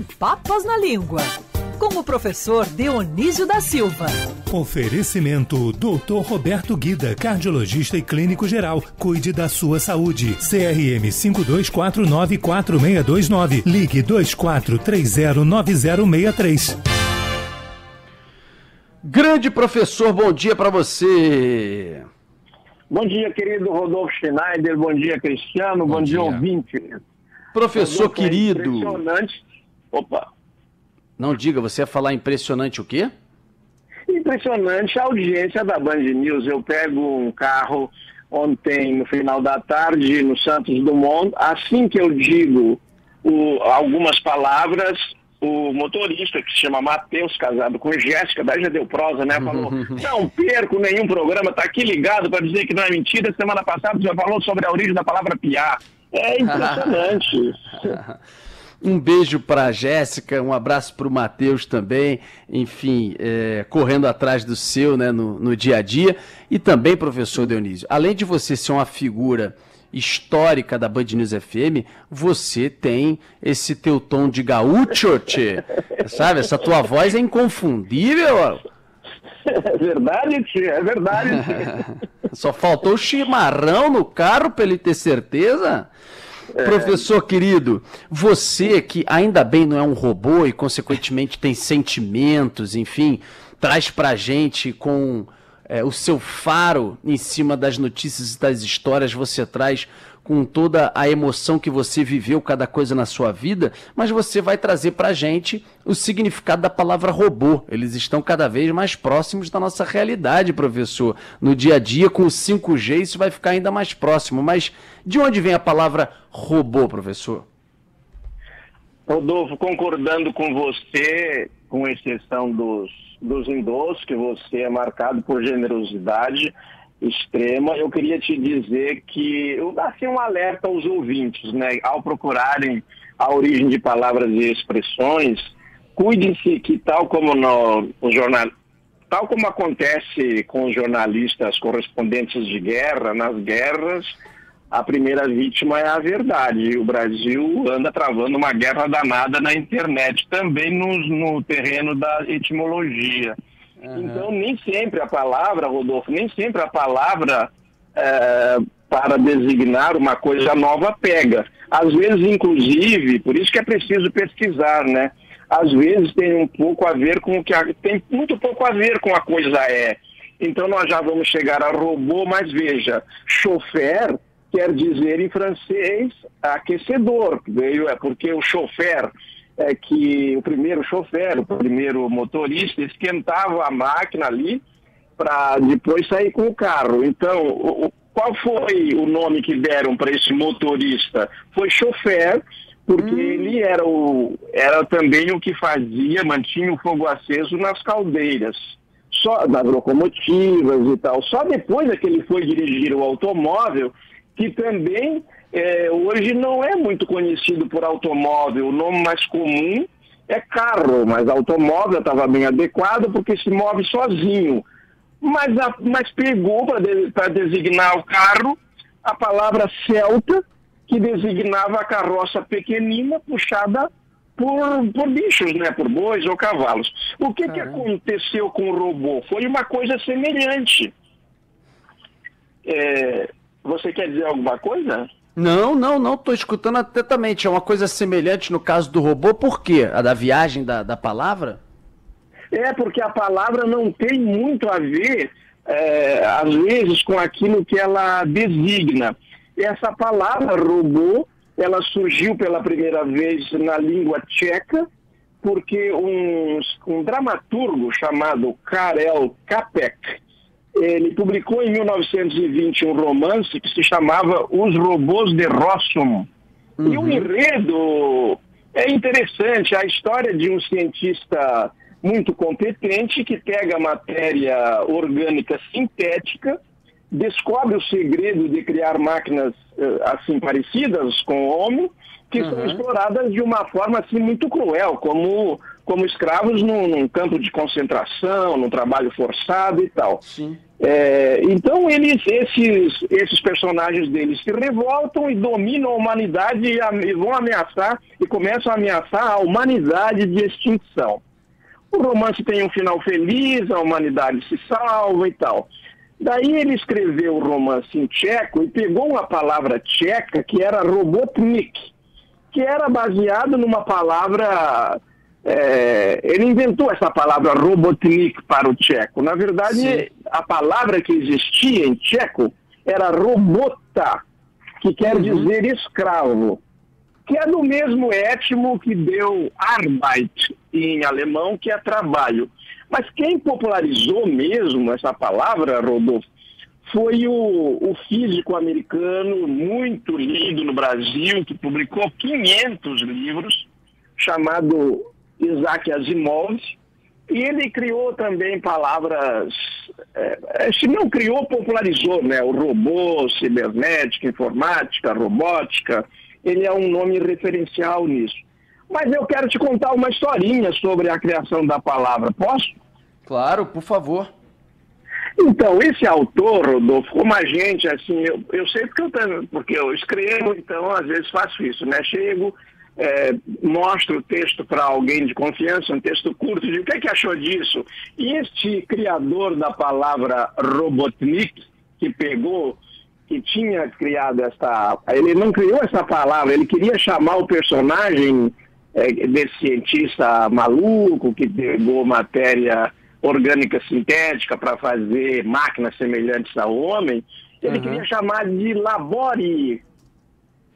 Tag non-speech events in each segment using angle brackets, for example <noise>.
Sem Papas na Língua, com o professor Dionísio da Silva. Oferecimento Dr. Roberto Guida, cardiologista e clínico geral. Cuide da sua saúde. CRM 52494629. Ligue 24309063. Grande professor, bom dia para você. Bom dia, querido Rodolfo Schneider. Bom dia, Cristiano. Bom, bom dia, dia, ouvinte. Professor Rodolfo, querido. É impressionante. Opa. Não diga, você ia falar impressionante o quê? Impressionante a audiência da Band News. Eu pego um carro ontem, no final da tarde, no Santos Dumont. Assim que eu digo o, algumas palavras, o motorista, que se chama Matheus, casado com Jéssica, daí já deu prosa, né? Falou: <laughs> não perco nenhum programa, tá aqui ligado para dizer que não é mentira. Semana passada já falou sobre a origem da palavra piar. É impressionante. <laughs> Um beijo para a Jéssica, um abraço para o Matheus também, enfim, é, correndo atrás do seu né, no, no dia a dia. E também, professor Dionísio, além de você ser uma figura histórica da Band News FM, você tem esse teu tom de gaúcho, tchê. sabe? Essa tua voz é inconfundível. É verdade, tia, é verdade. <laughs> Só faltou o chimarrão no carro para ele ter certeza. É. Professor querido, você que ainda bem não é um robô e consequentemente tem sentimentos, enfim, traz pra gente com é, o seu faro em cima das notícias e das histórias, você traz com toda a emoção que você viveu cada coisa na sua vida, mas você vai trazer para gente o significado da palavra robô. Eles estão cada vez mais próximos da nossa realidade, professor. No dia a dia, com o 5G, isso vai ficar ainda mais próximo. Mas de onde vem a palavra robô, professor? Rodolfo, concordando com você, com exceção dos dos endossos, que você é marcado por generosidade extrema, eu queria te dizer que eu assim um alerta aos ouvintes, né? Ao procurarem a origem de palavras e expressões, cuide-se que tal como no, no jornal, tal como acontece com os jornalistas correspondentes de guerra, nas guerras, a primeira vítima é a verdade. O Brasil anda travando uma guerra danada na internet, também no, no terreno da etimologia. Uhum. Então, nem sempre a palavra, Rodolfo, nem sempre a palavra é, para designar uma coisa nova pega. Às vezes, inclusive, por isso que é preciso pesquisar, né? Às vezes tem um pouco a ver com o que a, tem muito pouco a ver com a coisa é. Então nós já vamos chegar a robô, mas veja, chofer quer dizer em francês aquecedor, veio é porque o chofer é que o primeiro chofer, o primeiro motorista esquentava a máquina ali para depois sair com o carro. Então, o, qual foi o nome que deram para esse motorista? Foi chofer, porque hum. ele era, o, era também o que fazia, mantinha o fogo aceso nas caldeiras, só das locomotivas e tal. Só depois é que ele foi dirigir o automóvel que também é, hoje não é muito conhecido por automóvel. O nome mais comum é carro, mas automóvel estava bem adequado porque se move sozinho. Mas, a, mas pegou para de, designar o carro a palavra celta, que designava a carroça pequenina puxada por, por bichos, né? por bois ou cavalos. O que, que aconteceu com o robô? Foi uma coisa semelhante. É, você quer dizer alguma coisa? Não, não, não, estou escutando atentamente. É uma coisa semelhante no caso do robô, por quê? A da viagem da, da palavra? É, porque a palavra não tem muito a ver, é, às vezes, com aquilo que ela designa. Essa palavra robô, ela surgiu pela primeira vez na língua tcheca, porque um, um dramaturgo chamado Karel Capek, ele publicou em 1920 um romance que se chamava Os Robôs de Rossum. Uhum. E o enredo é interessante, a história de um cientista muito competente que pega matéria orgânica sintética, descobre o segredo de criar máquinas eh, assim parecidas com o homem que uhum. são exploradas de uma forma assim muito cruel, como, como escravos num, num campo de concentração, num trabalho forçado e tal. É, então eles, esses, esses personagens deles se revoltam e dominam a humanidade e, a, e vão ameaçar e começam a ameaçar a humanidade de extinção. O romance tem um final feliz, a humanidade se salva e tal. Daí ele escreveu o romance em tcheco e pegou uma palavra tcheca que era robotnik, que era baseado numa palavra. É, ele inventou essa palavra robotnik para o tcheco. Na verdade, Sim. a palavra que existia em tcheco era robota, que quer uhum. dizer escravo, que é do mesmo étimo que deu Arbeit em alemão, que é trabalho. Mas quem popularizou mesmo essa palavra, Rodolfo, foi o, o, físico americano muito lido no Brasil, que publicou 500 livros, chamado Isaac Asimov, e ele criou também palavras, é, se não criou, popularizou, né? O robô, cibernética, informática, robótica, ele é um nome referencial nisso. Mas eu quero te contar uma historinha sobre a criação da palavra, posso? Claro, por favor. Então, esse autor, Rodolfo, como a gente, assim, eu, eu sei porque eu, porque eu escrevo, então às vezes faço isso, né? Chego, é, mostro o texto para alguém de confiança, um texto curto, de o que, é que achou disso? E este criador da palavra Robotnik, que pegou, que tinha criado esta. Ele não criou essa palavra, ele queria chamar o personagem é, desse cientista maluco que pegou matéria orgânica sintética para fazer máquinas semelhantes ao homem, ele uhum. queria chamar de labore.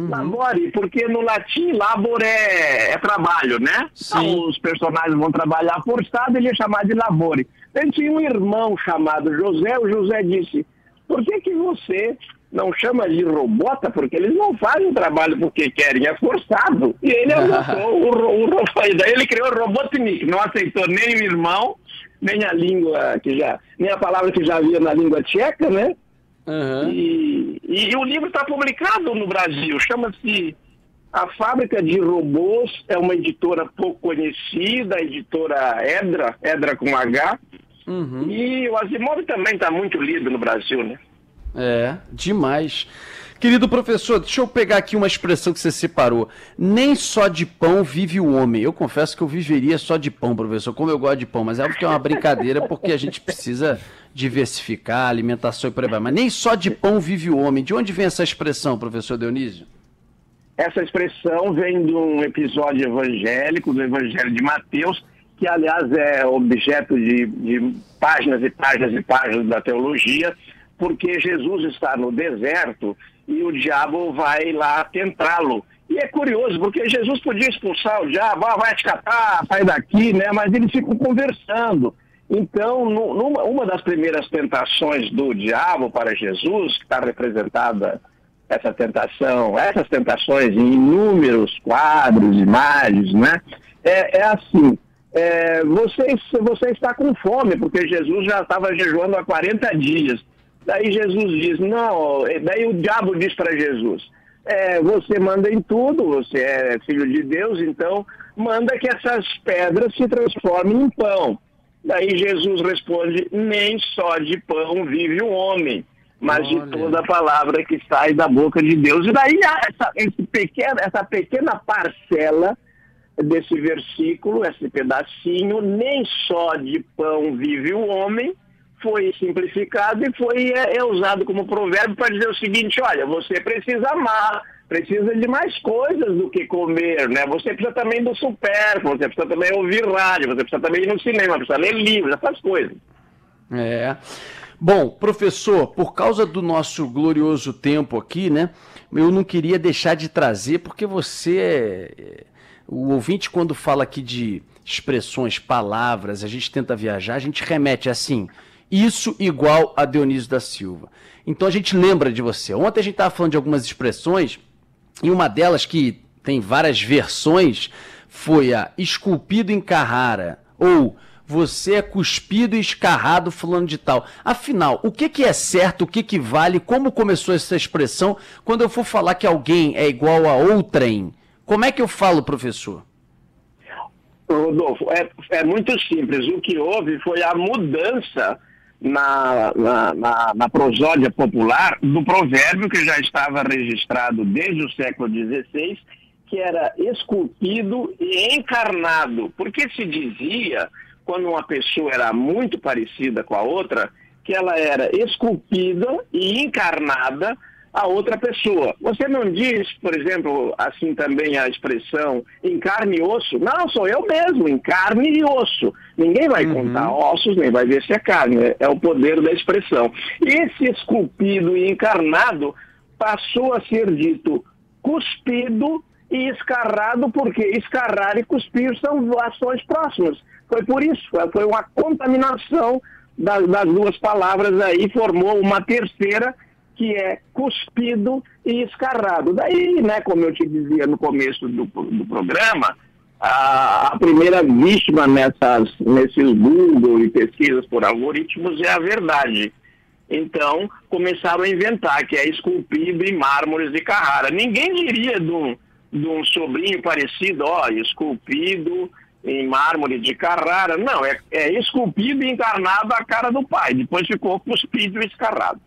Uhum. Labore, porque no latim labor é, é trabalho, né? Então, os personagens vão trabalhar forçado, ele ia chamar de labore. Ele tinha um irmão chamado José, o José disse, por que, que você não chama de robota? Porque eles não fazem o trabalho porque querem, é forçado. E ele adotou <laughs> o, o, o, daí ele criou o Robotnik, não aceitou nem o irmão, nem a língua que já, nem a palavra que já havia na língua tcheca, né? Uhum. E, e, o livro está publicado no Brasil, chama-se A Fábrica de Robôs, é uma editora pouco conhecida, a editora Edra, Edra com H. Uhum. E o Asimov também está muito lido no Brasil, né? É, demais. Querido professor, deixa eu pegar aqui uma expressão que você separou. Nem só de pão vive o homem. Eu confesso que eu viveria só de pão, professor, como eu gosto de pão, mas é óbvio que é uma brincadeira porque a gente precisa diversificar a alimentação e por aí vai. Mas nem só de pão vive o homem. De onde vem essa expressão, professor Dionísio? Essa expressão vem de um episódio evangélico, do Evangelho de Mateus, que aliás é objeto de, de páginas e páginas e páginas da teologia, porque Jesus está no deserto e o diabo vai lá tentá-lo. E é curioso, porque Jesus podia expulsar o diabo, ah, vai te catar, sai daqui, né? Mas eles ficam conversando. Então, numa uma das primeiras tentações do diabo para Jesus, que está representada essa tentação, essas tentações em inúmeros quadros, imagens, né? É, é assim, é, você, você está com fome, porque Jesus já estava jejuando há 40 dias. Daí Jesus diz, não, daí o diabo diz para Jesus, é, você manda em tudo, você é filho de Deus, então manda que essas pedras se transformem em pão. Daí Jesus responde, nem só de pão vive o homem, mas Olha. de toda a palavra que sai da boca de Deus. E daí essa, esse pequeno, essa pequena parcela desse versículo, esse pedacinho, nem só de pão vive o homem, foi simplificado e foi é, é usado como provérbio para dizer o seguinte, olha, você precisa amar, precisa de mais coisas do que comer, né? Você precisa também do supérfluo, você precisa também ouvir rádio, você precisa também ir no cinema, precisa ler livros, essas coisas. É. Bom, professor, por causa do nosso glorioso tempo aqui, né? Eu não queria deixar de trazer, porque você é... O ouvinte, quando fala aqui de expressões, palavras, a gente tenta viajar, a gente remete assim isso igual a Dionísio da Silva. Então a gente lembra de você. Ontem a gente estava falando de algumas expressões, e uma delas que tem várias versões foi a esculpido em Carrara, ou você é cuspido e escarrado fulano de tal. Afinal, o que, que é certo, o que, que vale, como começou essa expressão? Quando eu for falar que alguém é igual a outrem, Como é que eu falo, professor? Rodolfo, é, é muito simples. O que houve foi a mudança na, na, na, na, prosódia popular do provérbio que já estava registrado desde o século XVI, que era esculpido e encarnado. Porque se dizia, quando uma pessoa era muito parecida com a outra, que ela era esculpida e encarnada a outra pessoa. Você não diz, por exemplo, assim também a expressão em carne e osso? Não, sou eu mesmo, em carne e osso. Ninguém vai uhum. contar ossos, nem vai ver se é carne. É, é o poder da expressão. Esse esculpido e encarnado passou a ser dito cuspido e escarrado, porque escarrar e cuspir são ações próximas. Foi por isso, foi uma contaminação das, das duas palavras aí, formou uma terceira que é cuspido e escarrado. Daí, né, como eu te dizia no começo do, do programa, a, a, primeira vítima nessas, nesses Google e pesquisas por algoritmos é a verdade. Então, começaram a inventar que é esculpido em mármores de Carrara. Ninguém diria de um, de um sobrinho parecido, ó, esculpido em mármore de Carrara. Não, é, é esculpido e encarnado a cara do pai. Depois ficou cuspido e escarrado.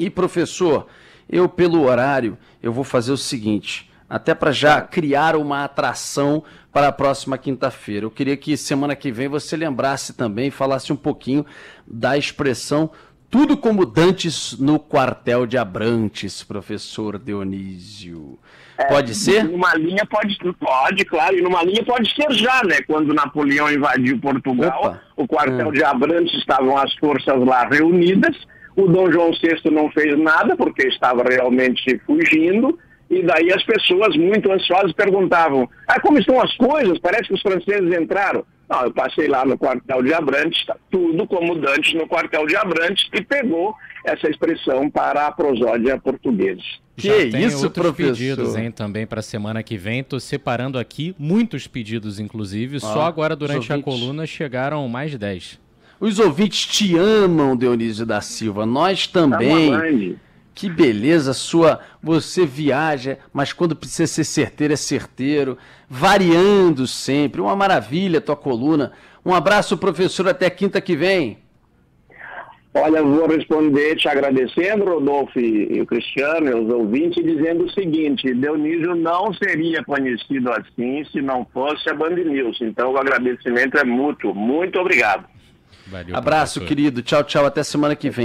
E professor, eu pelo horário, eu vou fazer o seguinte, até para já criar uma atração para a próxima quinta-feira. Eu queria que semana que vem você lembrasse também, falasse um pouquinho da expressão tudo como Dantes no quartel de Abrantes, professor Dionísio. É, pode ser? Numa linha pode, pode, claro, e numa linha pode ser já, né? Quando Napoleão invadiu Portugal, Opa. o quartel hum. de Abrantes estavam as forças lá reunidas o Dom João VI não fez nada porque estava realmente fugindo. E daí as pessoas muito ansiosas perguntavam: ah, como estão as coisas? Parece que os franceses entraram. Não, eu passei lá no quartel de Abrantes, tá tudo como Dantes no quartel de Abrantes, e pegou essa expressão para a prosódia portuguesa. Que Já tem isso, outros professor? pedidos, hein, também para a semana que vem. Estou separando aqui muitos pedidos, inclusive. Ah, Só agora, durante a coluna, chegaram mais de 10. Os ouvintes te amam, Dionísio da Silva. Nós também. Que beleza sua. Você viaja, mas quando precisa ser certeiro, é certeiro. Variando sempre. Uma maravilha tua coluna. Um abraço, professor. Até quinta que vem. Olha, vou responder te agradecendo, Rodolfo e o Cristiano, e os ouvintes, dizendo o seguinte: Dionísio não seria conhecido assim se não fosse a Band News. Então, o agradecimento é mútuo. Muito obrigado. Valeu, Abraço, professor. querido. Tchau, tchau. Até semana que vem.